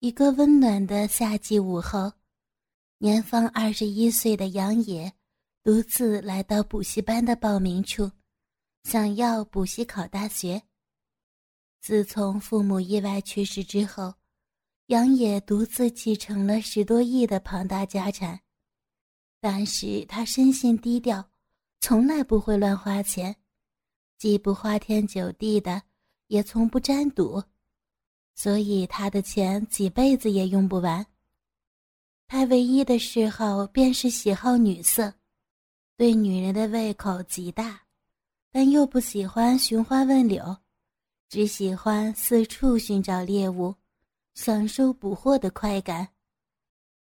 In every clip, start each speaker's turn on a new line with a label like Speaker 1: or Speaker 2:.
Speaker 1: 一个温暖的夏季午后，年方二十一岁的杨野独自来到补习班的报名处，想要补习考大学。自从父母意外去世之后，杨野独自继承了十多亿的庞大家产，但是他生性低调，从来不会乱花钱，既不花天酒地的，也从不沾赌。所以他的钱几辈子也用不完。他唯一的嗜好便是喜好女色，对女人的胃口极大，但又不喜欢寻花问柳，只喜欢四处寻找猎物，享受捕获的快感。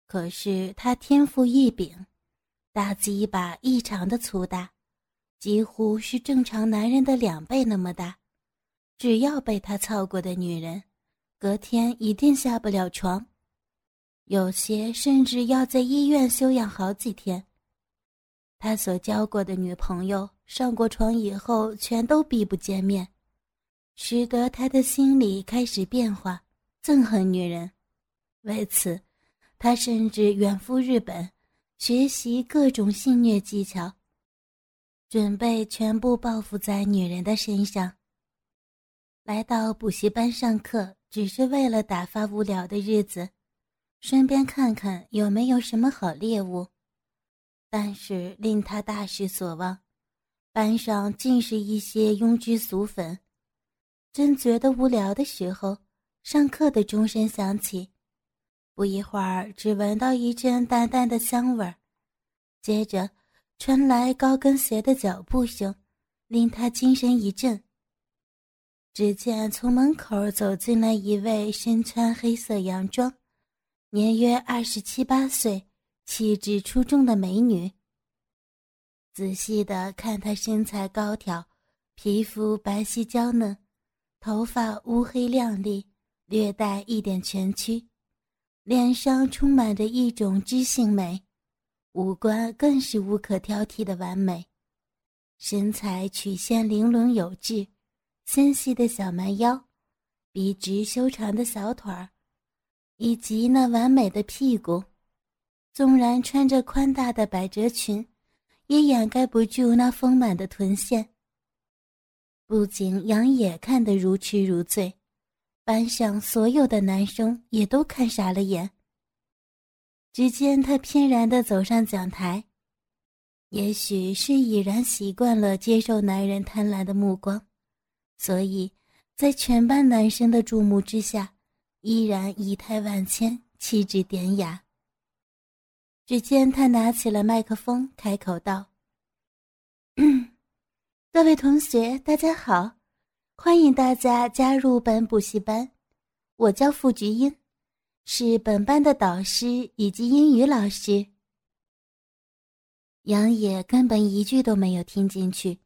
Speaker 1: 可是他天赋异禀，大鸡巴异常的粗大，几乎是正常男人的两倍那么大。只要被他操过的女人。隔天一定下不了床，有些甚至要在医院休养好几天。他所交过的女朋友上过床以后，全都避不见面，使得他的心里开始变化，憎恨女人。为此，他甚至远赴日本，学习各种性虐技巧，准备全部报复在女人的身上。来到补习班上课。只是为了打发无聊的日子，顺便看看有没有什么好猎物。但是令他大失所望，班上尽是一些庸脂俗粉。正觉得无聊的时候，上课的钟声响起，不一会儿，只闻到一阵淡淡的香味儿，接着传来高跟鞋的脚步声，令他精神一振。只见从门口走进来一位身穿黑色洋装、年约二十七八岁、气质出众的美女。仔细的看她身材高挑，皮肤白皙娇嫩，头发乌黑亮丽，略带一点蜷曲，脸上充满着一种知性美，五官更是无可挑剔的完美，身材曲线玲珑有致。纤细的小蛮腰，笔直修长的小腿儿，以及那完美的屁股，纵然穿着宽大的百褶裙，也掩盖不住那丰满的臀线。不仅杨野看得如痴如醉，班上所有的男生也都看傻了眼。只见他翩然地走上讲台，也许是已然习惯了接受男人贪婪的目光。所以，在全班男生的注目之下，依然仪态万千，气质典雅。只见他拿起了麦克风，开口道：“各位同学，大家好，欢迎大家加入本补习班。我叫付菊英，是本班的导师以及英语老师。”杨野根本一句都没有听进去。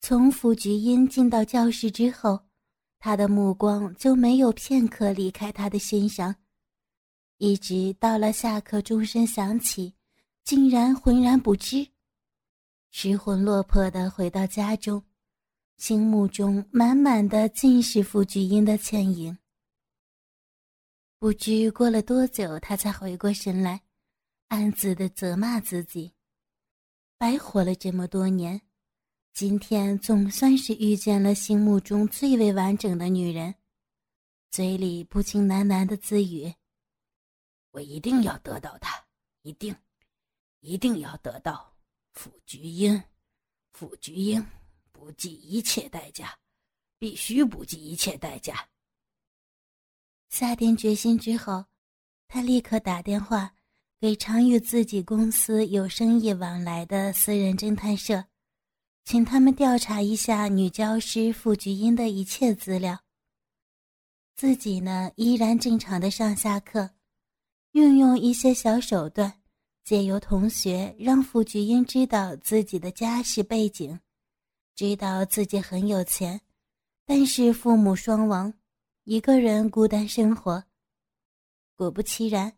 Speaker 1: 从傅菊英进到教室之后，他的目光就没有片刻离开他的身上，一直到了下课钟声响起，竟然浑然不知，失魂落魄的回到家中，心目中满满的尽是傅菊英的倩影。不知过了多久，他才回过神来，暗自的责骂自己，白活了这么多年。今天总算是遇见了心目中最为完整的女人，嘴里不禁喃喃的自语：“
Speaker 2: 我一定要得到她，一定，一定要得到傅菊英，傅菊英，不计一切代价，必须不计一切代价。”
Speaker 1: 下定决心之后，他立刻打电话给常与自己公司有生意往来的私人侦探社。请他们调查一下女教师傅菊英的一切资料。自己呢，依然正常的上下课，运用一些小手段，借由同学让傅菊英知道自己的家世背景，知道自己很有钱，但是父母双亡，一个人孤单生活。果不其然，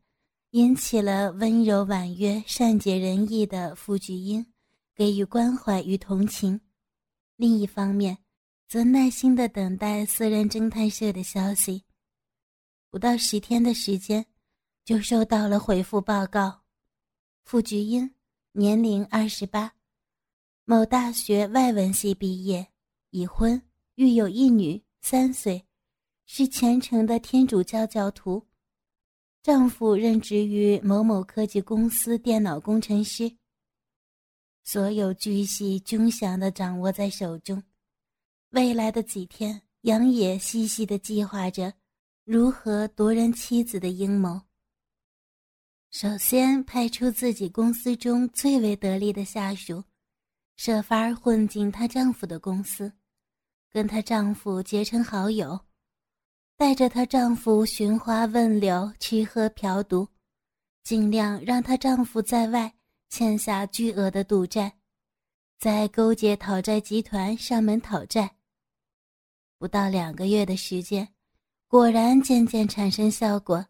Speaker 1: 引起了温柔婉约、善解人意的傅菊英给予关怀与同情。另一方面，则耐心的等待私人侦探社的消息。不到十天的时间，就收到了回复报告：傅菊英，年龄二十八，某大学外文系毕业，已婚，育有一女，三岁，是虔诚的天主教教徒。丈夫任职于某某科技公司电脑工程师。所有巨细均详的掌握在手中。未来的几天，杨野细细的计划着如何夺人妻子的阴谋。首先，派出自己公司中最为得力的下属，设法混进她丈夫的公司，跟她丈夫结成好友。带着她丈夫寻花问柳、吃喝嫖赌，尽量让她丈夫在外欠下巨额的赌债，在勾结讨债集团上门讨债。不到两个月的时间，果然渐渐产生效果。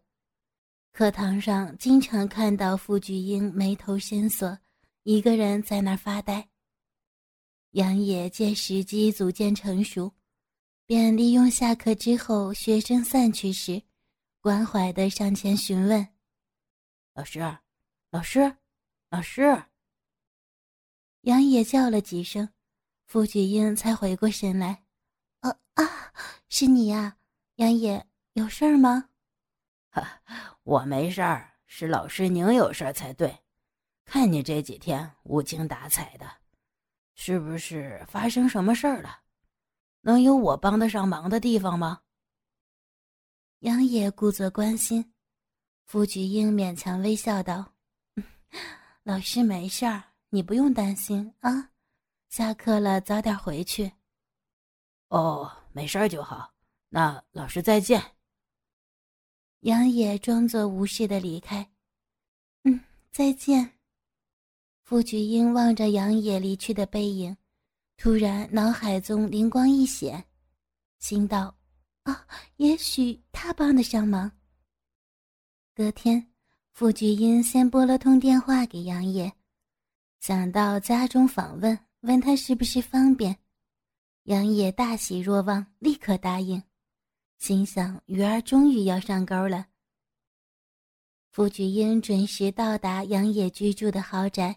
Speaker 1: 课堂上经常看到傅菊英眉头深锁，一个人在那儿发呆。杨野见时机逐渐成熟。便利用下课之后学生散去时，关怀的上前询问：“
Speaker 2: 老师，老师，老师。”
Speaker 1: 杨野叫了几声，傅菊英才回过神来：“啊啊，是你呀，杨野，有事儿吗？”“，
Speaker 2: 我没事儿，是老师您有事儿才对。看你这几天无精打采的，是不是发生什么事儿了？”能有我帮得上忙的地方吗？
Speaker 1: 杨野故作关心，傅菊英勉强微笑道：“ 老师没事儿，你不用担心啊。下课了早点回去。”
Speaker 2: 哦，没事儿就好。那老师再见。
Speaker 1: 杨野装作无事的离开。嗯，再见。傅菊英望着杨野离去的背影。突然，脑海中灵光一现，心道：“啊，也许他帮得上忙。”隔天，傅菊英先拨了通电话给杨野，想到家中访问，问他是不是方便。杨野大喜若望，立刻答应，心想鱼儿终于要上钩了。傅菊英准时到达杨野居住的豪宅。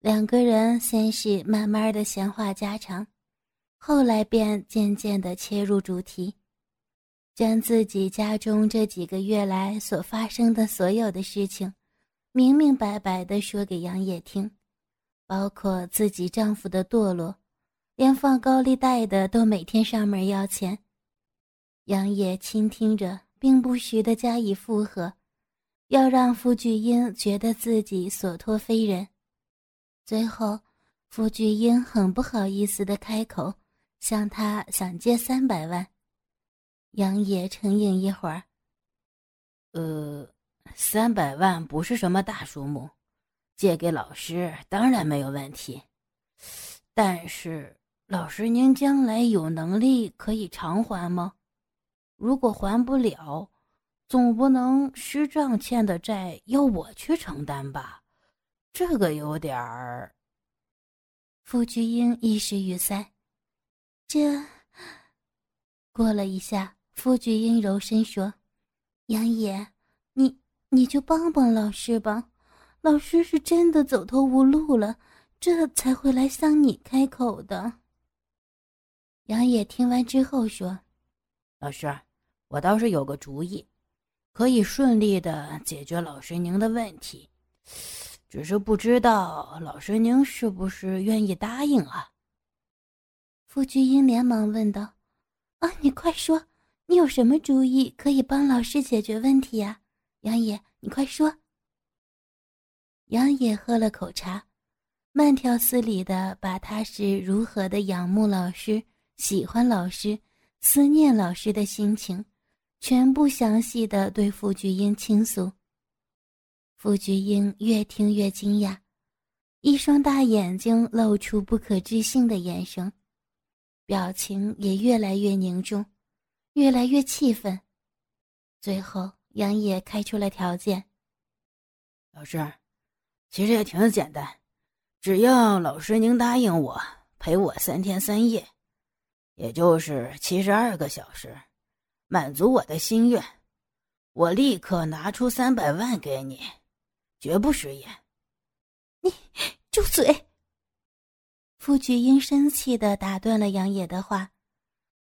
Speaker 1: 两个人先是慢慢的闲话家常，后来便渐渐的切入主题，将自己家中这几个月来所发生的所有的事情，明明白白的说给杨野听，包括自己丈夫的堕落，连放高利贷的都每天上门要钱。杨野倾听着，并不时的加以附和，要让傅菊英觉得自己所托非人。最后，傅菊英很不好意思的开口，向他想借三百万。杨野沉吟一会儿，
Speaker 2: 呃，三百万不是什么大数目，借给老师当然没有问题。但是，老师您将来有能力可以偿还吗？如果还不了，总不能师丈欠的债要我去承担吧？这个有点儿。
Speaker 1: 傅菊英一时语塞。这过了一下，傅菊英柔声说：“杨野，你你就帮帮老师吧，老师是真的走投无路了，这才会来向你开口的。”杨野听完之后说：“
Speaker 2: 老师，我倒是有个主意，可以顺利的解决老师您的问题。”只是不知道老师您是不是愿意答应啊？
Speaker 1: 傅菊英连忙问道：“啊，你快说，你有什么主意可以帮老师解决问题呀？”杨野，你快说。杨野喝了口茶，慢条斯理的把他是如何的仰慕老师、喜欢老师、思念老师的心情，全部详细的对傅菊英倾诉。傅菊英越听越惊讶，一双大眼睛露出不可置信的眼神，表情也越来越凝重，越来越气愤。最后，杨野开出了条件：“
Speaker 2: 老师，其实也挺简单，只要老师您答应我陪我三天三夜，也就是七十二个小时，满足我的心愿，我立刻拿出三百万给你，绝不食言。”
Speaker 1: 你住嘴！傅菊英生气的打断了杨野的话，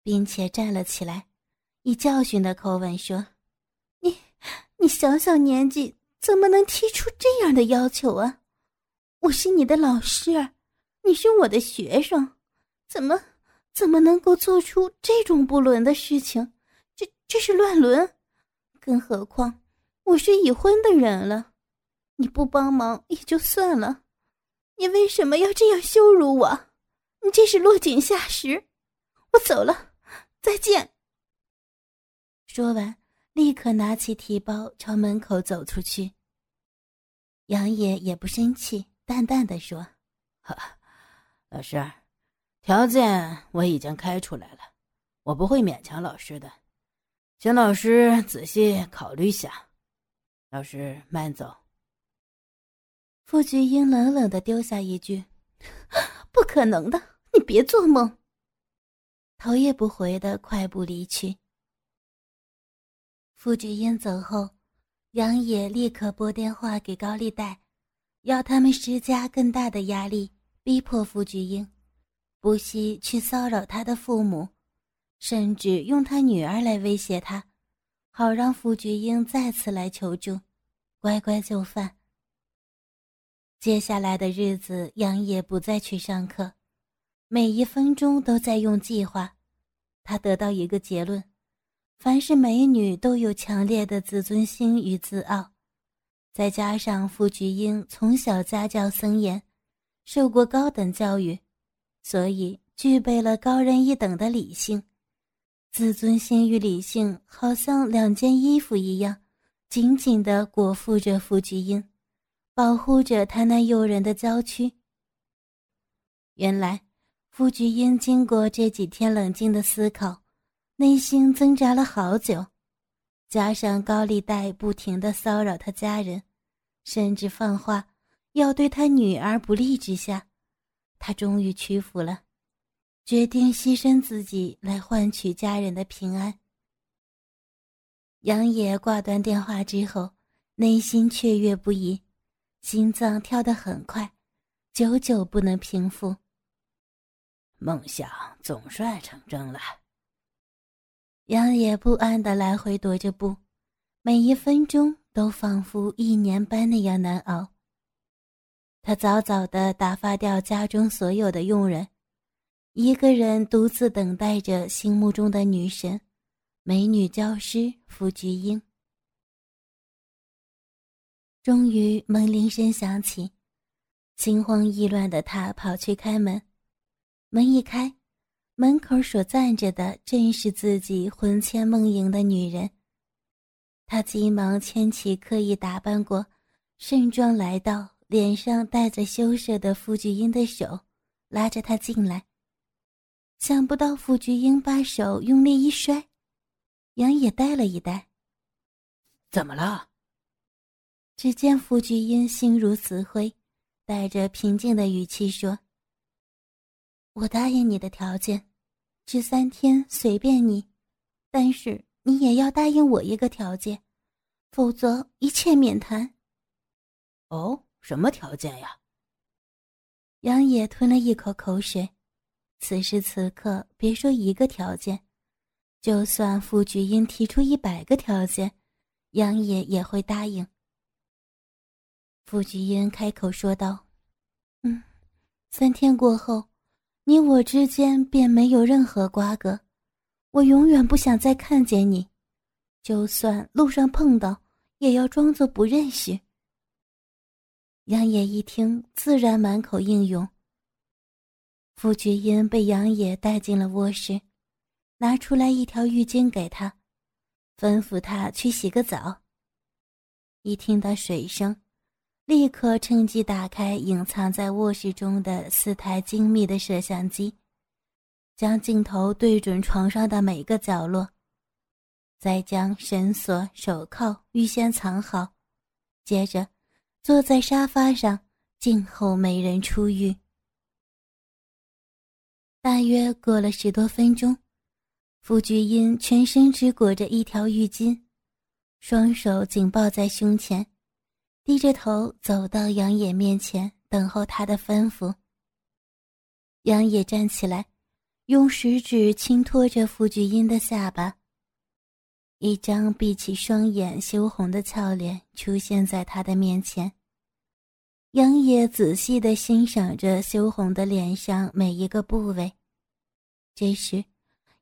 Speaker 1: 并且站了起来，以教训的口吻说。你，你小小年纪怎么能提出这样的要求啊？我是你的老师，你是我的学生，怎么怎么能够做出这种不伦的事情？这这是乱伦！更何况我是已婚的人了，你不帮忙也就算了，你为什么要这样羞辱我？你这是落井下石！我走了，再见。说完。立刻拿起提包朝门口走出去。杨野也不生气，淡淡的说：“
Speaker 2: 老师，条件我已经开出来了，我不会勉强老师的，请老师仔细考虑下。老师慢走。”
Speaker 1: 傅菊英冷冷的丢下一句：“ 不可能的，你别做梦。”头也不回的快步离去。傅菊英走后，杨野立刻拨电话给高利贷，要他们施加更大的压力，逼迫傅菊英不惜去骚扰他的父母，甚至用他女儿来威胁他，好让傅菊英再次来求助，乖乖就范。接下来的日子，杨野不再去上课，每一分钟都在用计划。他得到一个结论。凡是美女都有强烈的自尊心与自傲，再加上傅菊英从小家教森严，受过高等教育，所以具备了高人一等的理性。自尊心与理性好像两件衣服一样，紧紧地裹缚着傅菊英，保护着她那诱人的娇躯。原来，傅菊英经过这几天冷静的思考。内心挣扎了好久，加上高利贷不停的骚扰他家人，甚至放话要对他女儿不利之下，他终于屈服了，决定牺牲自己来换取家人的平安。杨野挂断电话之后，内心雀跃不已，心脏跳得很快，久久不能平复。
Speaker 2: 梦想总算成真了。
Speaker 1: 杨野不安的来回踱着步，每一分钟都仿佛一年般那样难熬。他早早的打发掉家中所有的佣人，一个人独自等待着心目中的女神——美女教师傅菊英。终于，门铃声响起，心慌意乱的他跑去开门，门一开。门口所站着的正是自己魂牵梦萦的女人。他急忙牵起刻意打扮过、盛装来到、脸上带着羞涩的傅菊英的手，拉着她进来。想不到傅菊英把手用力一摔，杨也呆了一呆。
Speaker 2: 怎么了？
Speaker 1: 只见傅菊英心如死灰，带着平静的语气说。我答应你的条件，这三天随便你，但是你也要答应我一个条件，否则一切免谈。
Speaker 2: 哦，什么条件呀？
Speaker 1: 杨野吞了一口口水，此时此刻别说一个条件，就算傅菊英提出一百个条件，杨野也会答应。傅菊英开口说道：“嗯，三天过后。”你我之间便没有任何瓜葛，我永远不想再看见你，就算路上碰到，也要装作不认识。杨野一听，自然满口应允。傅菊英被杨野带进了卧室，拿出来一条浴巾给他，吩咐他去洗个澡。一听到水声，立刻趁机打开隐藏在卧室中的四台精密的摄像机，将镜头对准床上的每个角落，再将绳索、手铐预先藏好，接着坐在沙发上静候美人出狱。大约过了十多分钟，傅菊英全身只裹着一条浴巾，双手紧抱在胸前。低着头走到杨野面前，等候他的吩咐。杨野站起来，用食指轻托着傅菊英的下巴。一张闭起双眼、羞红的俏脸出现在他的面前。杨野仔细地欣赏着羞红的脸上每一个部位。这时，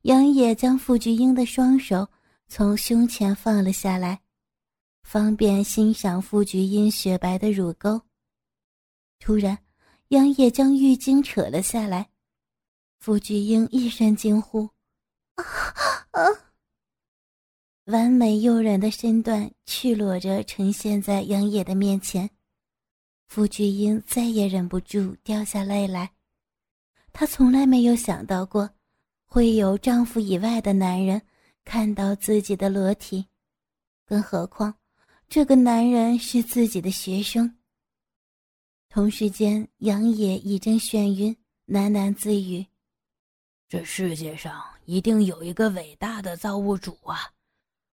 Speaker 1: 杨野将傅菊英的双手从胸前放了下来。方便欣赏傅菊英雪白的乳沟。突然，杨野将浴巾扯了下来，傅菊英一声惊呼：“啊啊！”完美诱人的身段赤裸着呈现在杨野的面前，傅菊英再也忍不住掉下泪来。她从来没有想到过，会有丈夫以外的男人看到自己的裸体，更何况。这个男人是自己的学生。同时间，杨野一阵眩晕，喃喃自语：“
Speaker 2: 这世界上一定有一个伟大的造物主啊，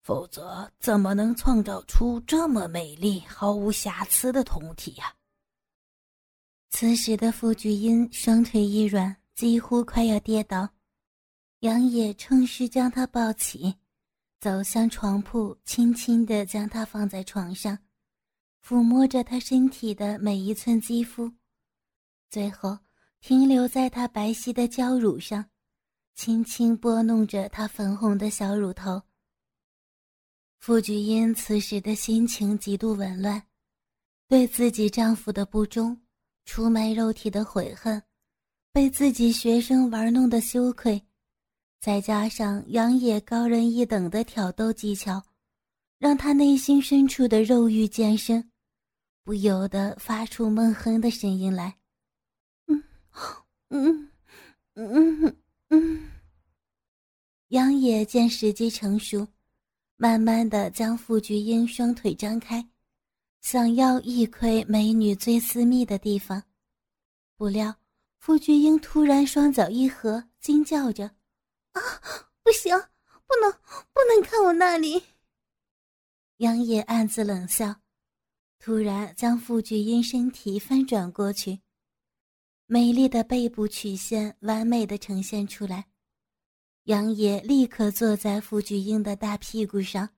Speaker 2: 否则怎么能创造出这么美丽、毫无瑕疵的酮体呀？”
Speaker 1: 此时的傅菊英双腿一软，几乎快要跌倒，杨野趁势将她抱起。走向床铺，轻轻地将她放在床上，抚摸着她身体的每一寸肌肤，最后停留在她白皙的娇乳上，轻轻拨弄着她粉红的小乳头。傅菊英此时的心情极度紊乱，对自己丈夫的不忠、出卖肉体的悔恨，被自己学生玩弄的羞愧。再加上杨野高人一等的挑逗技巧，让他内心深处的肉欲渐生，不由得发出闷哼的声音来。嗯，嗯，嗯，嗯。杨野见时机成熟，慢慢的将傅菊英双腿张开，想要一窥美女最私密的地方。不料傅菊英突然双脚一合，惊叫着。啊，不行，不能，不能看我那里。杨野暗自冷笑，突然将傅菊英身体翻转过去，美丽的背部曲线完美的呈现出来。杨野立刻坐在傅菊英的大屁股上，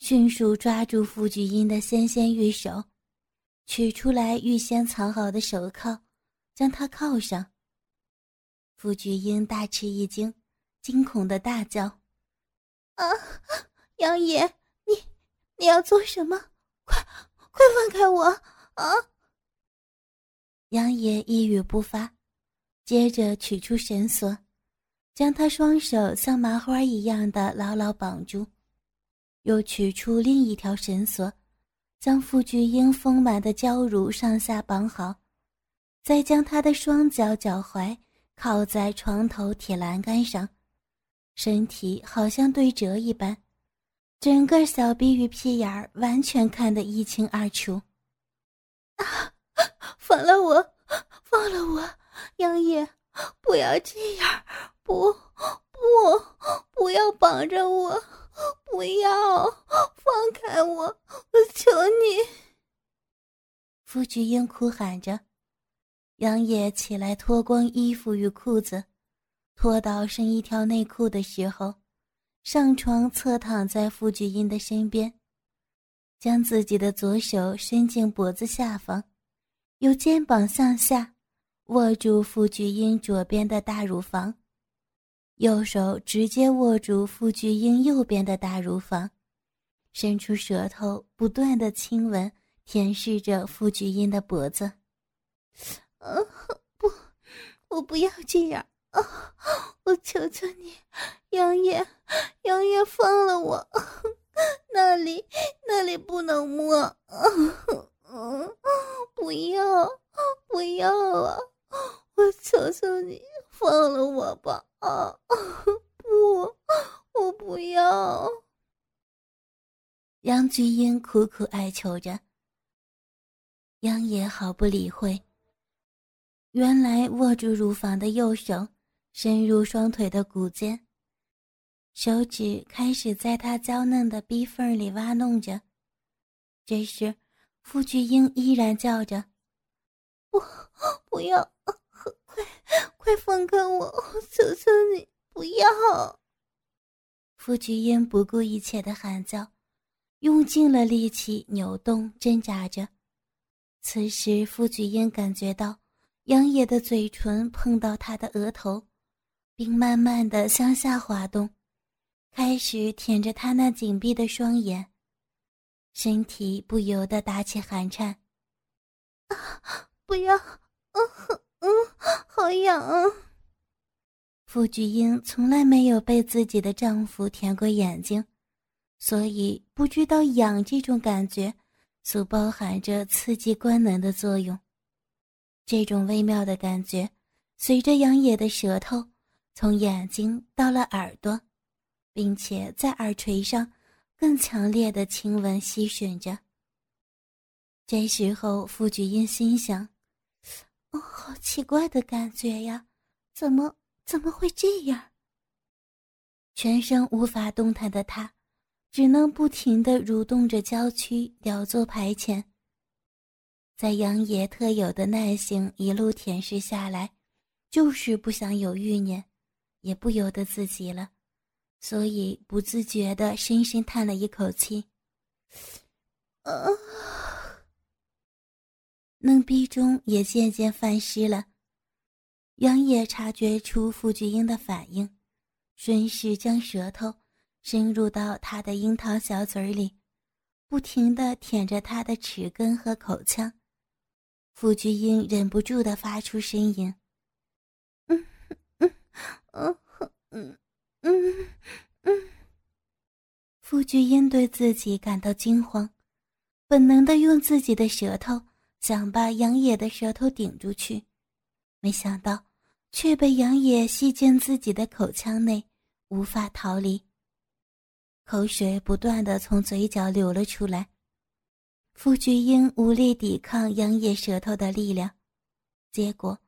Speaker 1: 迅速抓住傅菊英的纤纤玉手，取出来预先藏好的手铐，将她铐上。傅菊英大吃一惊。惊恐的大叫：“啊，杨野，你你要做什么？快快放开我！啊！”杨野一语不发，接着取出绳索，将他双手像麻花一样的牢牢绑住，又取出另一条绳索，将傅菊英丰满的娇乳上下绑好，再将他的双脚脚踝靠在床头铁栏杆上。身体好像对折一般，整个小臂与屁眼儿完全看得一清二楚。啊！放了我，放了我，杨野，不要这样，不，不，不要绑着我，不要放开我，我求你！傅菊英哭喊着，杨野起来脱光衣服与裤子。脱到剩一条内裤的时候，上床侧躺在傅菊英的身边，将自己的左手伸进脖子下方，由肩膀向下握住傅菊英左边的大乳房，右手直接握住傅菊英右边的大乳房，伸出舌头不断的亲吻舔舐着傅菊英的脖子。啊，不，我不要这样。我求求你杨爷杨爷放了我那里那里不能摸不要不要啊我求求你放了我吧啊不我不要。杨菊英苦苦哀求着杨爷毫不理会原来握住乳房的右手深入双腿的骨间，手指开始在她娇嫩的逼缝里挖弄着。这时，傅菊英依然叫着：“不，不要！快，快放开我！求求你，不要！”傅菊英不顾一切的喊叫，用尽了力气扭动挣扎着。此时，傅菊英感觉到杨野的嘴唇碰到她的额头，并慢慢的向下滑动，开始舔着她那紧闭的双眼，身体不由得打起寒颤。啊！不要！嗯嗯，好痒啊！傅菊英从来没有被自己的丈夫舔过眼睛，所以不知道痒这种感觉。所包含着刺激官能的作用，这种微妙的感觉随着杨野的舌头从眼睛到了耳朵，并且在耳垂上更强烈的亲吻吸吮着。这时候，傅菊英心想：“哦，好奇怪的感觉呀，怎么怎么会这样？”全身无法动弹的他。只能不停地蠕动着娇躯，雕作排遣。在杨野特有的耐性一路舔舐下来，就是不想有欲念，也不由得自己了，所以不自觉地深深叹了一口气。啊，嫩逼中也渐渐泛湿了。杨野察觉出傅菊英的反应，顺势将舌头。深入到他的樱桃小嘴里，不停地舔着他的齿根和口腔。傅菊英忍不住地发出呻吟：“嗯哼嗯嗯嗯。”傅菊英对自己感到惊慌，本能的用自己的舌头想把杨野的舌头顶住去，没想到却被杨野吸进自己的口腔内，无法逃离。口水不断的从嘴角流了出来，傅菊英无力抵抗杨野舌头的力量，结果，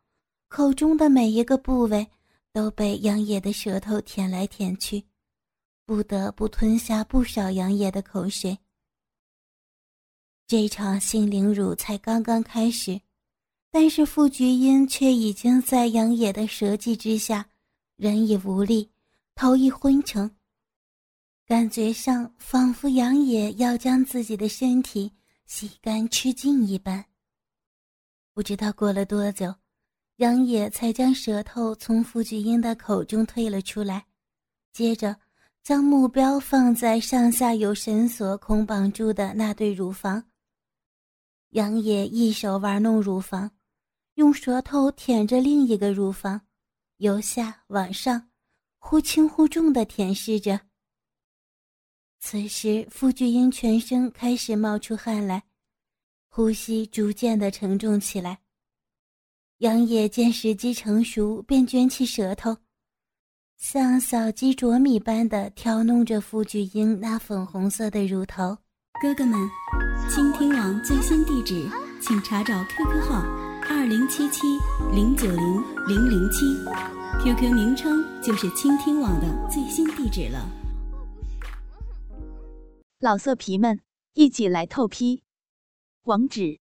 Speaker 1: 口中的每一个部位都被杨野的舌头舔来舔去，不得不吞下不少杨野的口水。这场性凌辱才刚刚开始，但是傅菊英却已经在杨野的舌技之下，人已无力，头已昏沉。感觉上仿佛杨野要将自己的身体吸干吃尽一般。不知道过了多久，杨野才将舌头从傅菊英的口中退了出来，接着将目标放在上下有绳索捆绑住的那对乳房。杨野一手玩弄乳房，用舌头舔着另一个乳房，由下往上，忽轻忽重地舔舐着。此时，傅菊英全身开始冒出汗来，呼吸逐渐的沉重起来。杨野见时机成熟，便卷起舌头，像小鸡啄米般的挑弄着傅菊英那粉红色的乳头。
Speaker 3: 哥哥们，倾听网最新地址，请查找 QQ 号二零七七零九零零零七，QQ 名称就是倾听网的最新地址了。
Speaker 4: 老色皮们，一起来透批！网址